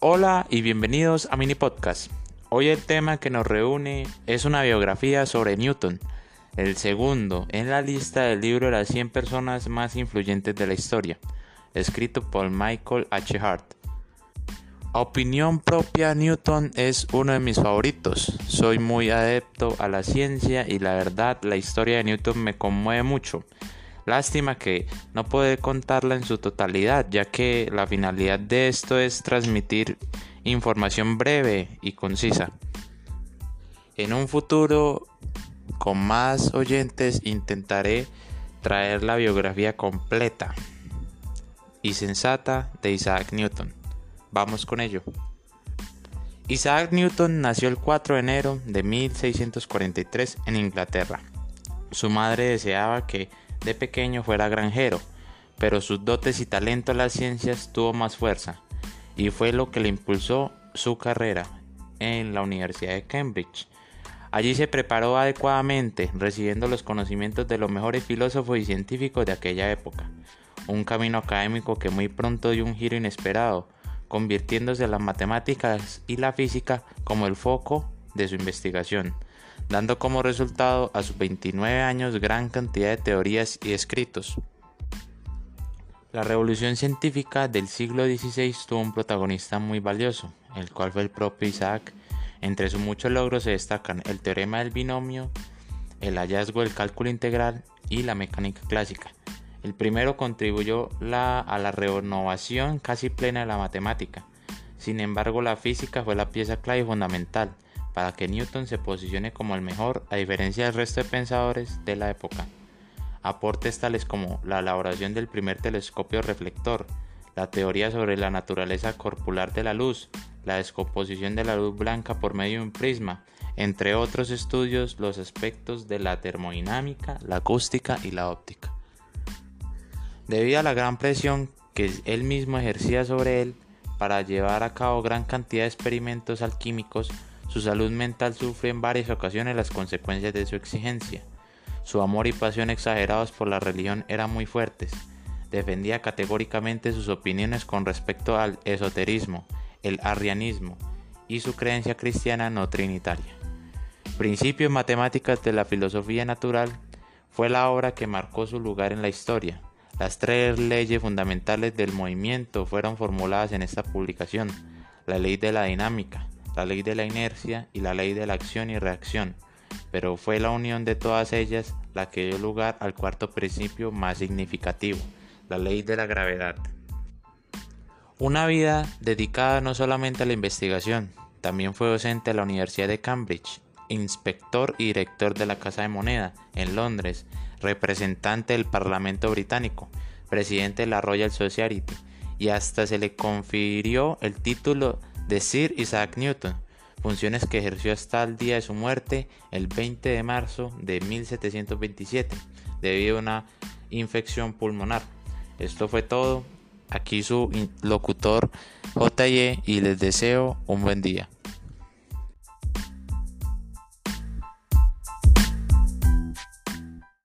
Hola y bienvenidos a Mini Podcast. Hoy el tema que nos reúne es una biografía sobre Newton, el segundo en la lista del libro de las 100 personas más influyentes de la historia, escrito por Michael H. Hart. opinión propia, Newton es uno de mis favoritos. Soy muy adepto a la ciencia y la verdad la historia de Newton me conmueve mucho. Lástima que no puede contarla en su totalidad, ya que la finalidad de esto es transmitir información breve y concisa. En un futuro, con más oyentes, intentaré traer la biografía completa y sensata de Isaac Newton. Vamos con ello. Isaac Newton nació el 4 de enero de 1643 en Inglaterra. Su madre deseaba que de pequeño fuera granjero, pero sus dotes y talento en las ciencias tuvo más fuerza, y fue lo que le impulsó su carrera en la Universidad de Cambridge. Allí se preparó adecuadamente, recibiendo los conocimientos de los mejores filósofos y científicos de aquella época. Un camino académico que muy pronto dio un giro inesperado, convirtiéndose las matemáticas y la física como el foco de su investigación dando como resultado a sus 29 años gran cantidad de teorías y escritos. La revolución científica del siglo XVI tuvo un protagonista muy valioso, el cual fue el propio Isaac. Entre sus muchos logros se destacan el teorema del binomio, el hallazgo del cálculo integral y la mecánica clásica. El primero contribuyó a la renovación casi plena de la matemática. Sin embargo, la física fue la pieza clave y fundamental, para que Newton se posicione como el mejor a diferencia del resto de pensadores de la época. Aportes tales como la elaboración del primer telescopio reflector, la teoría sobre la naturaleza corpular de la luz, la descomposición de la luz blanca por medio de un prisma, entre otros estudios los aspectos de la termodinámica, la acústica y la óptica. Debido a la gran presión que él mismo ejercía sobre él para llevar a cabo gran cantidad de experimentos alquímicos, su salud mental sufre en varias ocasiones las consecuencias de su exigencia. Su amor y pasión exagerados por la religión eran muy fuertes. Defendía categóricamente sus opiniones con respecto al esoterismo, el arrianismo y su creencia cristiana no trinitaria. Principios matemáticas de la filosofía natural fue la obra que marcó su lugar en la historia. Las tres leyes fundamentales del movimiento fueron formuladas en esta publicación. La ley de la dinámica, la ley de la inercia y la ley de la acción y reacción, pero fue la unión de todas ellas la que dio lugar al cuarto principio más significativo, la ley de la gravedad. Una vida dedicada no solamente a la investigación, también fue docente de la Universidad de Cambridge, inspector y director de la Casa de Moneda en Londres, representante del Parlamento británico, presidente de la Royal Society y hasta se le confirió el título de Sir Isaac Newton, funciones que ejerció hasta el día de su muerte, el 20 de marzo de 1727, debido a una infección pulmonar. Esto fue todo. Aquí su locutor JY y les deseo un buen día.